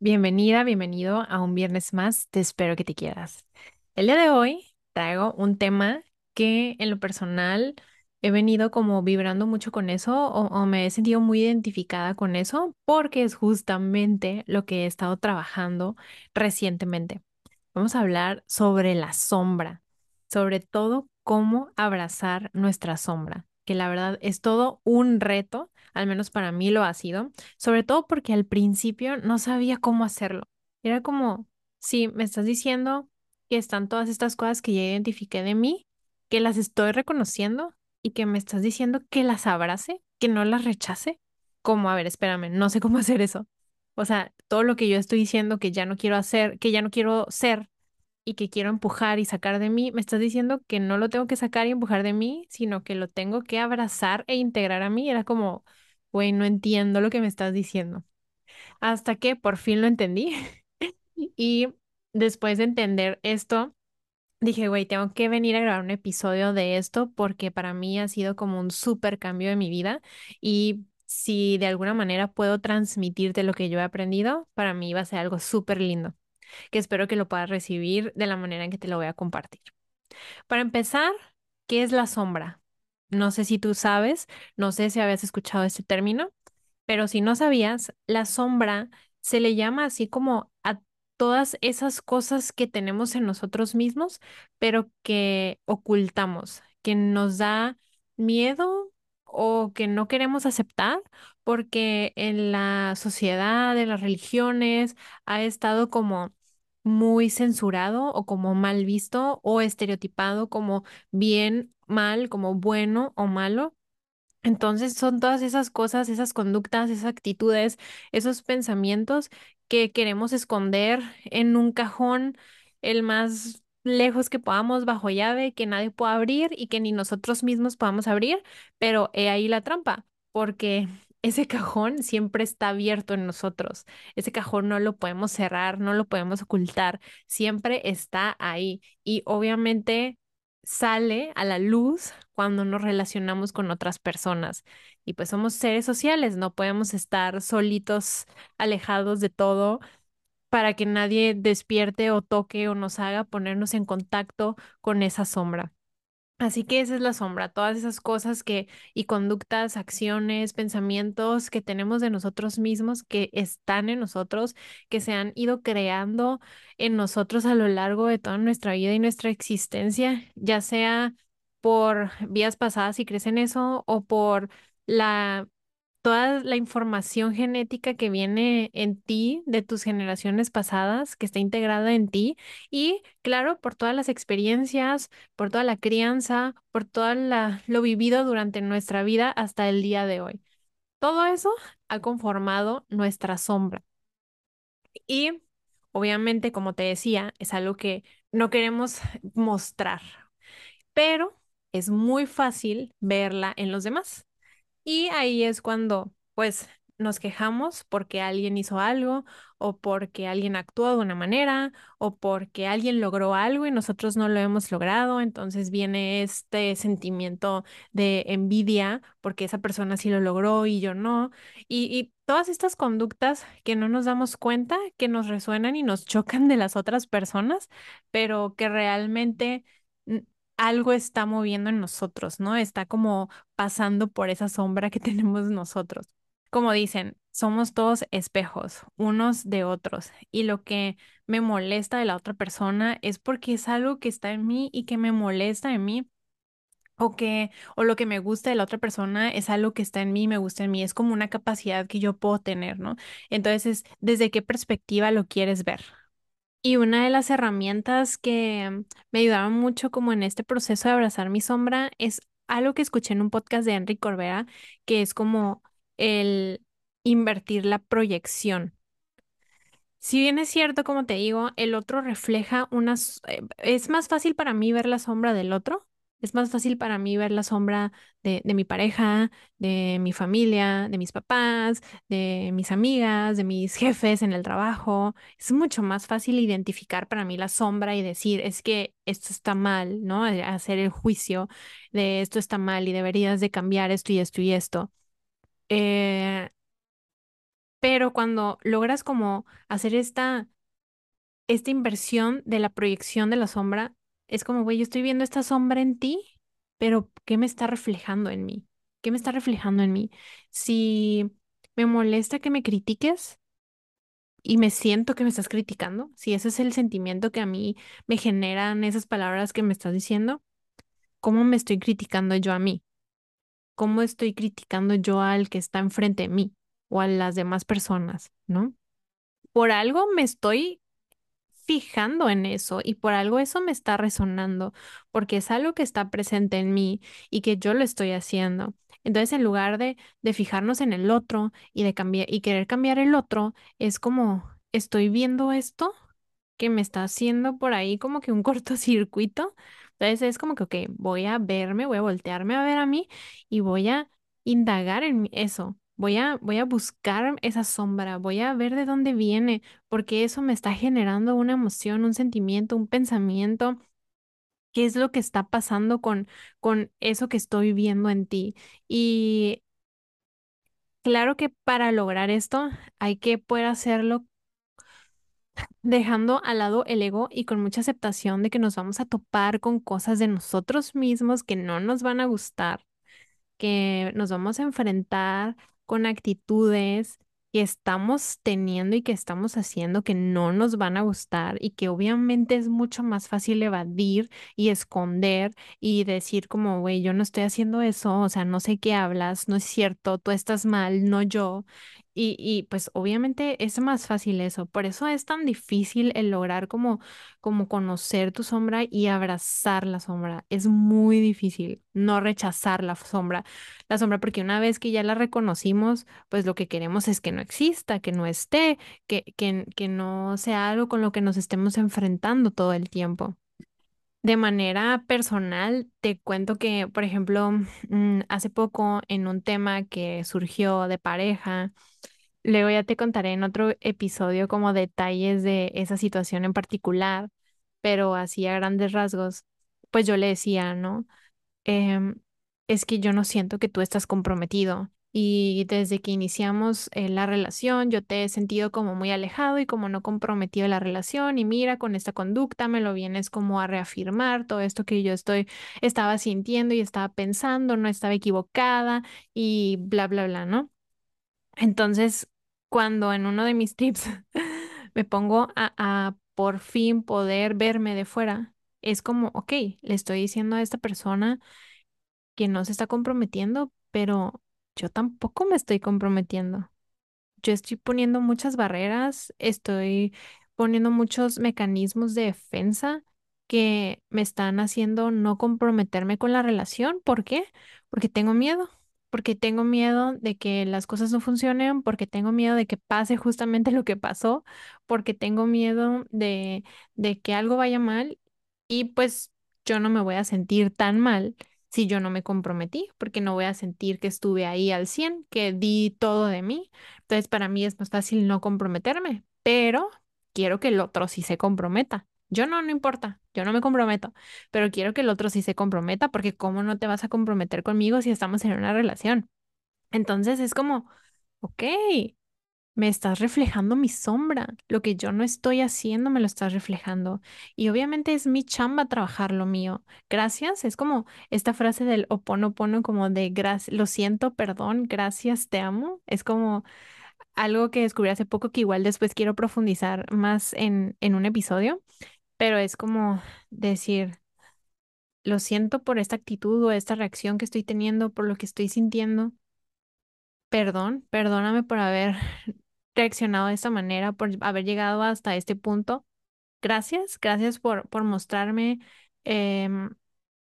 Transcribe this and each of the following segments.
Bienvenida, bienvenido a un viernes más. Te espero que te quieras. El día de hoy traigo un tema que en lo personal he venido como vibrando mucho con eso o, me he sentido muy identificada con eso porque es justamente lo que he estado trabajando recientemente. Vamos a hablar sobre la sombra, sobre todo cómo abrazar nuestra sombra, que la verdad es todo un reto, al menos para mí lo ha sido, sobre todo porque al principio no sabía cómo hacerlo. Era como, sí, me estás diciendo que están todas estas cosas que ya identifiqué de mí, que las estoy reconociendo y que me estás diciendo que las abrace, que no las rechace. Como, a ver, espérame, no sé cómo hacer eso. O sea, todo lo que yo estoy diciendo que ya no quiero hacer, que ya no quiero ser y que quiero empujar y sacar de mí, me estás diciendo que no lo tengo que sacar y empujar de mí, sino que lo tengo que abrazar e integrar a mí. Era como, güey, no entiendo lo que me estás diciendo. Hasta que por fin lo entendí. Y después de entender esto, dije, güey, tengo que venir a grabar un episodio de esto porque para mí ha sido como un súper cambio de mi vida y si de alguna manera puedo transmitirte lo que yo he aprendido, para mí va a ser algo súper lindo, que espero que lo puedas recibir de la manera en que te lo voy a compartir. Para empezar, ¿qué es la sombra? No sé si tú sabes, no sé si habías escuchado este término, pero si no sabías, la sombra se le llama así como a todas esas cosas que tenemos en nosotros mismos, pero que ocultamos, que nos da miedo o que no queremos aceptar, porque en la sociedad, en las religiones, ha estado como muy censurado o como mal visto o estereotipado como bien, mal, como bueno o malo. Entonces son todas esas cosas, esas conductas, esas actitudes, esos pensamientos que queremos esconder en un cajón el más lejos que podamos bajo llave, que nadie pueda abrir y que ni nosotros mismos podamos abrir, pero he ahí la trampa, porque ese cajón siempre está abierto en nosotros. Ese cajón no lo podemos cerrar, no lo podemos ocultar, siempre está ahí y obviamente sale a la luz cuando nos relacionamos con otras personas. Y pues somos seres sociales, no podemos estar solitos, alejados de todo, para que nadie despierte o toque o nos haga ponernos en contacto con esa sombra. Así que esa es la sombra, todas esas cosas que y conductas, acciones, pensamientos que tenemos de nosotros mismos, que están en nosotros, que se han ido creando en nosotros a lo largo de toda nuestra vida y nuestra existencia, ya sea por vías pasadas y crecen eso o por la toda la información genética que viene en ti de tus generaciones pasadas, que está integrada en ti, y claro, por todas las experiencias, por toda la crianza, por todo lo vivido durante nuestra vida hasta el día de hoy. Todo eso ha conformado nuestra sombra. Y obviamente, como te decía, es algo que no queremos mostrar, pero es muy fácil verla en los demás. Y ahí es cuando, pues, nos quejamos porque alguien hizo algo o porque alguien actuó de una manera o porque alguien logró algo y nosotros no lo hemos logrado. Entonces viene este sentimiento de envidia porque esa persona sí lo logró y yo no. Y, y todas estas conductas que no nos damos cuenta, que nos resuenan y nos chocan de las otras personas, pero que realmente algo está moviendo en nosotros, ¿no? Está como pasando por esa sombra que tenemos nosotros. Como dicen, somos todos espejos, unos de otros, y lo que me molesta de la otra persona es porque es algo que está en mí y que me molesta en mí. O que, o lo que me gusta de la otra persona es algo que está en mí, me gusta en mí, es como una capacidad que yo puedo tener, ¿no? Entonces, ¿desde qué perspectiva lo quieres ver? Y una de las herramientas que me ayudaron mucho como en este proceso de abrazar mi sombra es algo que escuché en un podcast de Enrique Corbera, que es como el invertir la proyección. Si bien es cierto, como te digo, el otro refleja unas... eh, es más fácil para mí ver la sombra del otro. Es más fácil para mí ver la sombra de, de mi pareja, de mi familia, de mis papás, de mis amigas, de mis jefes en el trabajo. Es mucho más fácil identificar para mí la sombra y decir, es que esto está mal, ¿no? Eh, Hacer el juicio de esto está mal y deberías de cambiar esto y esto y esto. Eh, pero cuando logras como hacer esta, esta inversión de la proyección de la sombra, es como, güey, yo estoy viendo esta sombra en ti, pero ¿qué me está reflejando en mí? ¿Qué me está reflejando en mí? Si me molesta que me critiques y me siento que me estás criticando, si ese es el sentimiento que a mí me generan esas palabras que me estás diciendo, ¿cómo me estoy criticando yo a mí? ¿Cómo estoy criticando yo al que está enfrente de mí o a las demás personas, ¿no? Por algo me estoy fijando en eso y por algo eso me está resonando, porque es algo que está presente en mí y que yo lo estoy haciendo. Entonces, en lugar de, de fijarnos en el otro y de cambiar y querer cambiar el otro, es como estoy viendo esto que me está haciendo por ahí como que un cortocircuito. Entonces es como que, ok, voy a verme, voy a voltearme a ver a mí y voy a indagar en eso. Voy a, voy a buscar esa sombra, voy a ver de dónde viene, porque eso me está generando una emoción, un sentimiento, un pensamiento. ¿Qué es lo que está pasando con, con eso que estoy viendo en ti? Y claro que para lograr esto hay que poder hacerlo dejando al lado el ego y con mucha aceptación de que nos vamos a topar con cosas de nosotros mismos que no nos van a gustar que nos vamos a enfrentar con actitudes que estamos teniendo y que estamos haciendo que no nos van a gustar y que obviamente es mucho más fácil evadir y esconder y decir como, güey, yo no estoy haciendo eso, o sea, no sé qué hablas, no es cierto, tú estás mal, no yo. Y, y pues obviamente es más fácil eso, por eso es tan difícil el lograr como, como conocer tu sombra y abrazar la sombra. Es muy difícil no rechazar la sombra la sombra, porque una vez que ya la reconocimos, pues lo que queremos es que no exista, que no esté, que, que, que no sea algo con lo que nos estemos enfrentando todo el tiempo. De manera personal, te cuento que, por ejemplo, mm, hace poco en un tema que surgió de pareja, luego ya te contaré en otro episodio como detalles de esa situación en particular, pero así a grandes rasgos, pues yo le decía, ¿no? em, es que yo no siento que tú estás comprometido. Y desde que iniciamos eh, la relación, yo te he sentido como muy alejado y como no comprometido la relación. Y mira, con esta conducta me lo vienes como a reafirmar todo esto que yo estoy, estaba sintiendo y estaba pensando, no estaba equivocada y bla, bla, bla, ¿no? Entonces, cuando en uno de mis tips me pongo a, a por fin poder verme de fuera, es como, ok, le estoy diciendo a esta persona que no se está comprometiendo, pero yo tampoco me estoy comprometiendo. Yo estoy poniendo muchas barreras, estoy poniendo muchos mecanismos de defensa que me están haciendo no comprometerme con la relación. ¿Por qué? Porque tengo miedo, porque tengo miedo de que las cosas no funcionen, porque tengo miedo de que pase justamente lo que pasó, porque tengo miedo de, de que algo vaya mal y pues yo no me voy a sentir tan mal si yo no me comprometí, porque no voy a sentir que estuve ahí al 100, que di todo de mí. Entonces, para mí es más fácil no comprometerme, pero quiero que el otro sí se comprometa. Yo no, no importa, yo no me comprometo, pero quiero que el otro sí se comprometa, porque ¿cómo no te vas a comprometer conmigo si estamos en una relación? Entonces es como, ok, me estás reflejando mi sombra. Lo que yo no estoy haciendo me lo estás reflejando. Y obviamente es mi chamba trabajar lo mío. Gracias. Es como esta frase del oponopono, como de gracias, lo siento, perdón, gracias, te amo. Es como algo que descubrí hace poco que igual después quiero profundizar más en, en un episodio, pero es como decir, lo siento por esta actitud o esta reacción que estoy teniendo, por lo que estoy sintiendo. Perdón, perdóname por haber reaccionado de esta manera, por haber llegado hasta este punto. Gracias, gracias por, por mostrarme em,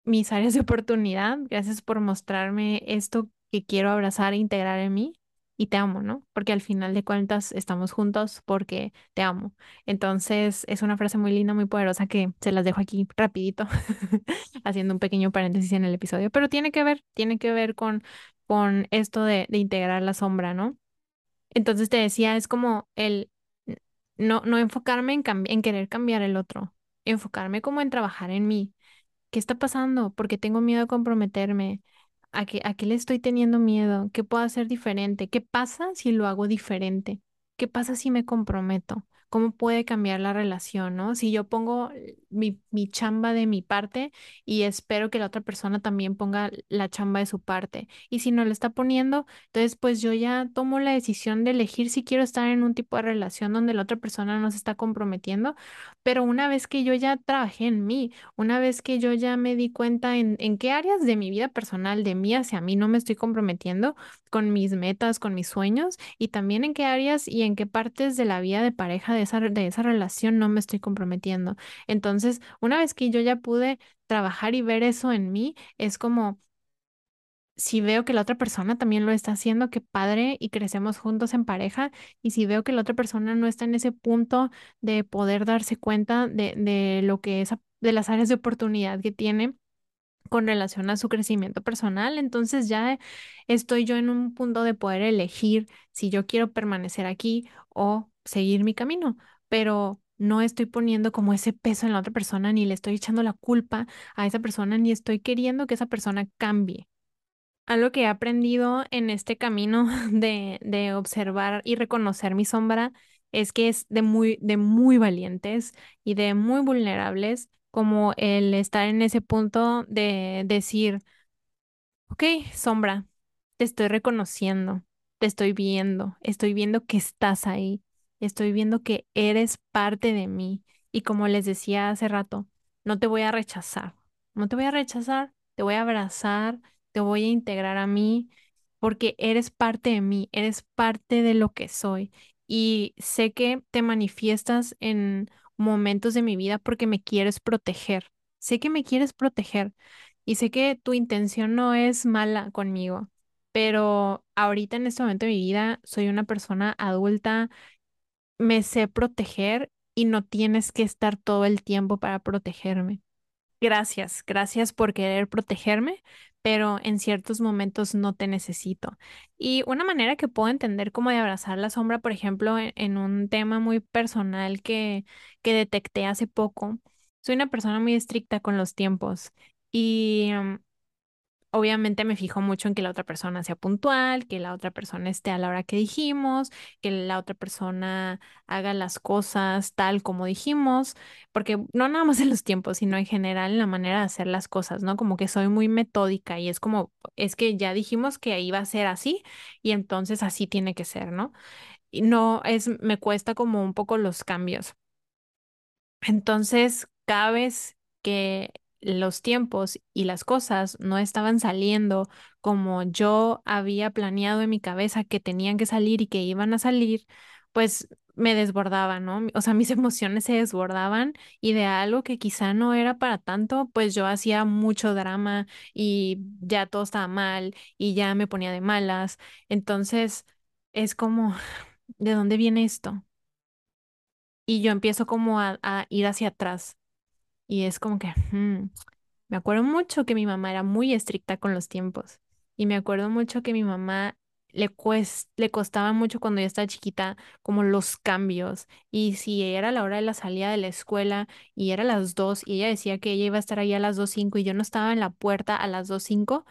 mis áreas de oportunidad, gracias por mostrarme esto que quiero abrazar e integrar en mí y te amo, ¿no? Porque al final de cuentas estamos juntos porque te amo. Entonces es una frase muy linda, muy poderosa que se las dejo aquí rapidito, haciendo un pequeño paréntesis en el episodio, pero tiene que ver, tiene que ver con, con esto de, de integrar la sombra, ¿no? Entonces te decía, es como el no, no enfocarme en, querer cambiar el otro, enfocarme como en trabajar en mí. ¿Qué está pasando? ¿Por qué tengo miedo a comprometerme? ¿A qué, a qué le estoy teniendo miedo? ¿Qué puedo hacer diferente? ¿Qué pasa si lo hago diferente? ¿qué pasa si me comprometo? ¿Cómo puede cambiar la relación, no? Si yo pongo mi, mi chamba de mi parte y espero que la otra persona también ponga la chamba de su parte. Y si no lo está poniendo, entonces pues yo ya tomo la decisión de elegir si quiero estar en un tipo de relación donde la otra persona no se está comprometiendo. Pero una vez que yo ya trabajé en mí, una vez que yo ya me di cuenta en, en qué áreas de mi vida personal, de mí hacia mí, no me estoy comprometiendo con mis metas, con mis sueños y también en qué áreas y en qué partes de la vida de pareja de esa, de esa relación no me estoy comprometiendo. Entonces, una vez que yo ya pude trabajar y ver eso en mí, es como si veo que la otra persona también lo está haciendo, qué padre y crecemos juntos en pareja. Y si veo que la otra persona no está en ese punto de poder darse cuenta de, de lo que es, de las áreas de oportunidad que tiene con relación a su crecimiento personal, entonces ya estoy yo en un punto de poder elegir si yo quiero permanecer aquí o seguir mi camino, pero no estoy poniendo como ese peso en la otra persona, ni le estoy echando la culpa a esa persona, ni estoy queriendo que esa persona cambie. Algo que he aprendido en este camino de, de observar y reconocer mi sombra es que es de muy, de muy valientes y de muy vulnerables, como el estar en ese punto de decir, ok, sombra, te estoy reconociendo, te estoy viendo, estoy viendo que estás ahí, estoy viendo que eres parte de mí. Y como les decía hace rato, no te voy a rechazar, no te voy a rechazar, te voy a abrazar te voy a integrar a mí porque eres parte de mí, eres parte de lo que soy. Y sé que te manifiestas en momentos de mi vida porque me quieres proteger. Sé que me quieres proteger y sé que tu intención no es mala conmigo, pero ahorita en este momento de mi vida soy una persona adulta, me sé proteger y no tienes que estar todo el tiempo para protegerme. Gracias, gracias por querer protegerme, pero en ciertos momentos no te necesito. Y una manera que puedo entender como de abrazar la sombra, por ejemplo, en, en un tema muy personal que, que detecté hace poco, soy una persona muy estricta con los tiempos y mm, Obviamente me fijo mucho en que la otra persona sea puntual, que la otra persona esté a la hora que dijimos, que la otra persona haga las cosas tal como dijimos, porque no nada más en los tiempos, sino en general en la manera de hacer las cosas, ¿no? Como que soy muy metódica y es como, es que ya dijimos que iba a ser así y entonces así tiene que ser, ¿no? Y no es, me cuesta como un poco los cambios. Entonces, cada vez que los tiempos y las cosas no estaban saliendo como yo había planeado en mi cabeza que tenían que salir y que iban a salir, pues me desbordaba, ¿no? O sea, mis emociones se desbordaban y de algo que quizá no era para tanto, pues yo hacía mucho drama y ya todo estaba mal y ya me ponía de malas. Entonces, es como, ¿de dónde viene esto? Y yo empiezo como a, a ir hacia atrás y es como que, hmm, me acuerdo mucho que mi mamá era muy estricta con los tiempos. Y me acuerdo mucho que mi mamá le, cues- le costaba mucho cuando yo estaba chiquita, como los cambios. Y si era la hora de la salida de la escuela y era las dos y ella decía que ella iba a estar ahí a las dos cinco y yo no estaba en la puerta a las dos cinco,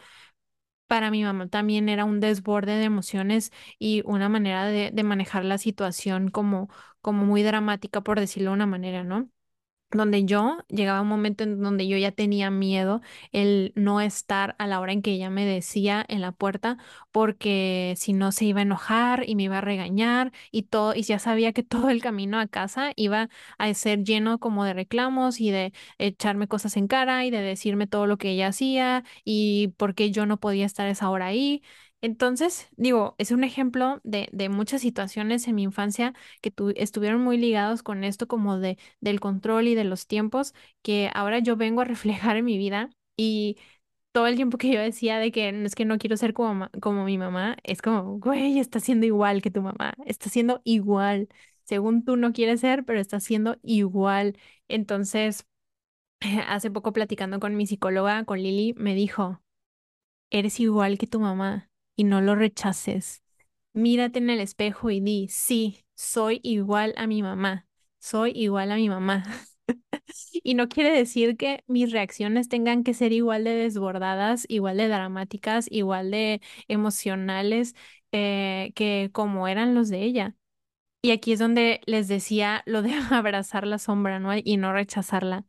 para mi mamá también era un desborde de emociones y una manera de, de manejar la situación como, como muy dramática, por decirlo de una manera, ¿no? Donde yo llegaba un momento en donde yo ya tenía miedo el no estar a la hora en que ella me decía en la puerta porque si no se iba a enojar y me iba a regañar y todo y ya sabía que todo el camino a casa iba a ser lleno como de reclamos y de echarme cosas en cara y de decirme todo lo que ella hacía y por qué yo no podía estar a esa hora ahí. Entonces, digo, es un ejemplo de, de muchas situaciones en mi infancia que tu- estuvieron muy ligados con esto como de del control y de los tiempos que ahora yo vengo a reflejar en mi vida y todo el tiempo que yo decía de que no es que no quiero ser como, como mi mamá, es como, güey, está siendo igual que tu mamá, está siendo igual. Según tú no quieres ser, pero está siendo igual. Entonces, hace poco platicando con mi psicóloga, con Lili, me dijo, eres igual que tu mamá y no lo rechaces. Mírate en el espejo y di, sí, soy igual a mi mamá, soy igual a mi mamá. Y no quiere decir que mis reacciones tengan que ser igual de desbordadas, igual de dramáticas, igual de emocionales eh, que como eran los de ella. Y aquí es donde les decía lo de abrazar la sombra, ¿no? Y no rechazarla.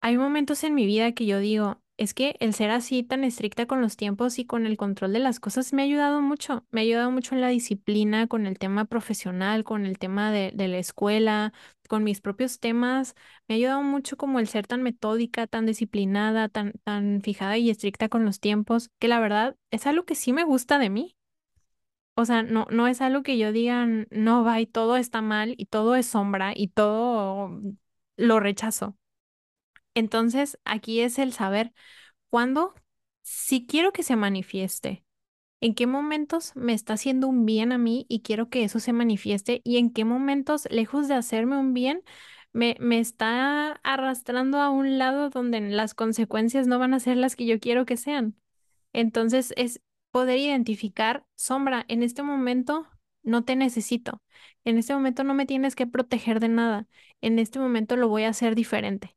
Hay momentos en mi vida que yo digo, es que el ser así tan estricta con los tiempos y con el control de las cosas me ha ayudado mucho. Me ha ayudado mucho en la disciplina, con el tema profesional, con el tema de, la escuela, con mis propios temas. Me ha ayudado mucho como el ser tan metódica, tan disciplinada, tan, tan fijada y estricta con los tiempos, que la verdad es algo que sí me gusta de mí. O sea, no, no es algo que yo diga, no va y todo está mal y todo es sombra y todo lo rechazo. Entonces, aquí es el saber cuándo, si quiero que se manifieste, en qué momentos me está haciendo un bien a mí y quiero que eso se manifieste y en qué momentos, lejos de hacerme un bien, me, me está arrastrando a un lado donde las consecuencias no van a ser las que yo quiero que sean. Entonces, es poder identificar, sombra, en este momento no te necesito, en este momento no me tienes que proteger de nada, en este momento lo voy a hacer diferente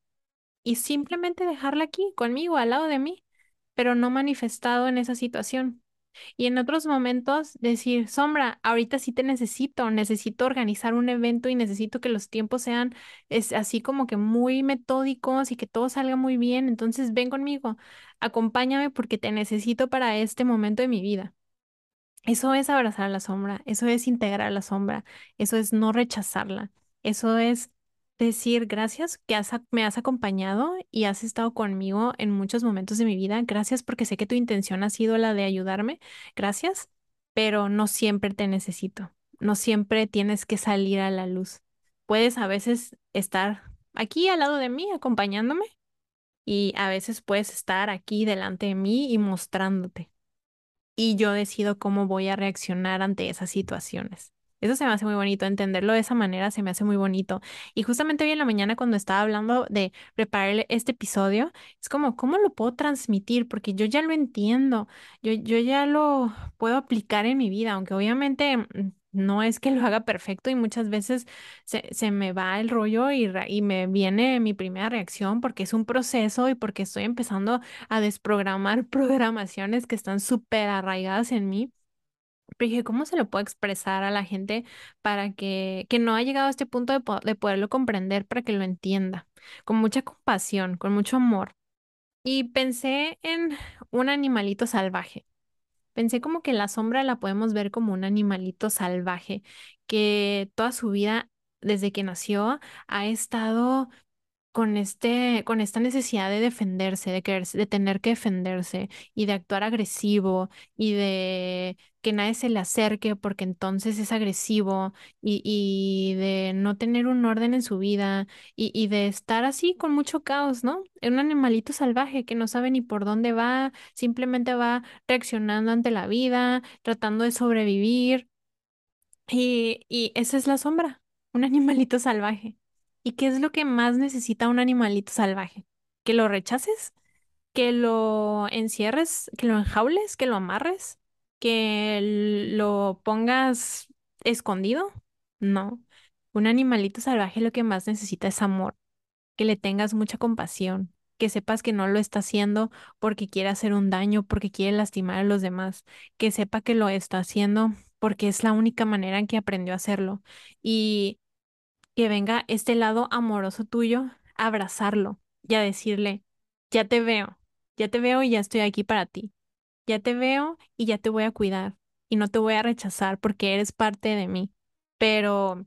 y simplemente dejarla aquí, conmigo, al lado de mí, pero no manifestado en esa situación. Y en otros momentos decir, Sombra, ahorita sí te necesito, necesito organizar un evento y necesito que los tiempos sean es, así como que muy metódicos y que todo salga muy bien. Entonces ven conmigo, acompáñame porque te necesito para este momento de mi vida. Eso es abrazar a la sombra, eso es integrar la sombra, eso es no rechazarla, eso es decir gracias que me has acompañado y has estado conmigo en muchos momentos de mi vida. Gracias porque sé que tu intención ha sido la de ayudarme. Gracias, pero no siempre te necesito. No siempre tienes que salir a la luz. Puedes a veces estar aquí al lado de mí acompañándome y a veces puedes estar aquí delante de mí y mostrándote. Y yo decido cómo voy a reaccionar ante esas situaciones. Eso se me hace muy bonito, entenderlo de esa manera se me hace muy bonito. Y justamente hoy en la mañana cuando estaba hablando de preparar este episodio, es como, ¿cómo lo puedo transmitir? Porque yo ya lo entiendo, yo, yo ya lo puedo aplicar en mi vida, aunque obviamente mm, no es que lo haga perfecto y muchas veces se, se me va el rollo y, y me viene mi primera reacción porque es un proceso y porque estoy empezando a desprogramar programaciones que están súper arraigadas en mí. Pero dije, ¿cómo se lo puedo expresar a la gente para que, que no ha llegado a este punto de, po- de poderlo comprender, para que lo entienda? Con mucha compasión, con mucho amor. Y pensé en un animalito salvaje. Pensé como que la sombra la podemos ver como un animalito salvaje que toda su vida, desde que nació, ha estado con este, con esta necesidad de defenderse, de querer, de tener que defenderse y de actuar agresivo y de que nadie se le acerque porque entonces es agresivo y, y de no tener un orden en su vida y, y de estar así con mucho caos, ¿no? Es un animalito salvaje que no sabe ni por dónde va, simplemente va reaccionando ante la vida, tratando de sobrevivir. Y, y esa es la sombra, un animalito salvaje. ¿Y qué es lo que más necesita un animalito salvaje? ¿Que lo rechaces? ¿Que lo encierres? ¿Que lo enjaules? ¿Que lo amarres? ¿Que lo pongas escondido? No. Un animalito salvaje lo que más necesita es amor que le tengas mucha compasión, que sepas que no lo está haciendo porque quiere hacer un daño, porque quiere lastimar a los demás, que sepa que lo está haciendo porque es la única manera en que aprendió a hacerlo y que venga este lado amoroso tuyo a abrazarlo y a decirle, ya te veo, ya te veo y ya estoy aquí para ti, ya te veo y ya te voy a cuidar y no te voy a rechazar porque eres parte de mí, pero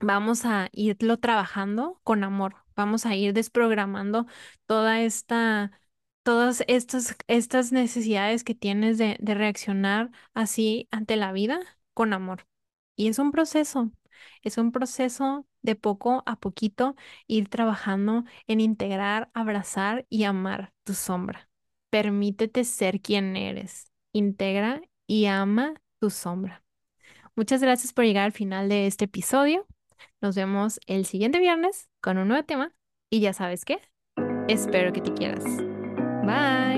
Vamos a irlo trabajando con amor. Vamos a ir desprogramando toda esta, todas estas, estas necesidades que tienes de, de reaccionar así ante la vida con amor. Y es un proceso, es un proceso de poco a poquito ir trabajando en integrar, abrazar y amar tu sombra. Permítete ser quien eres. Integra y ama tu sombra. Muchas gracias por llegar al final de este episodio. Nos vemos el siguiente viernes con un nuevo tema y ya sabes qué, espero que te quieras. Bye.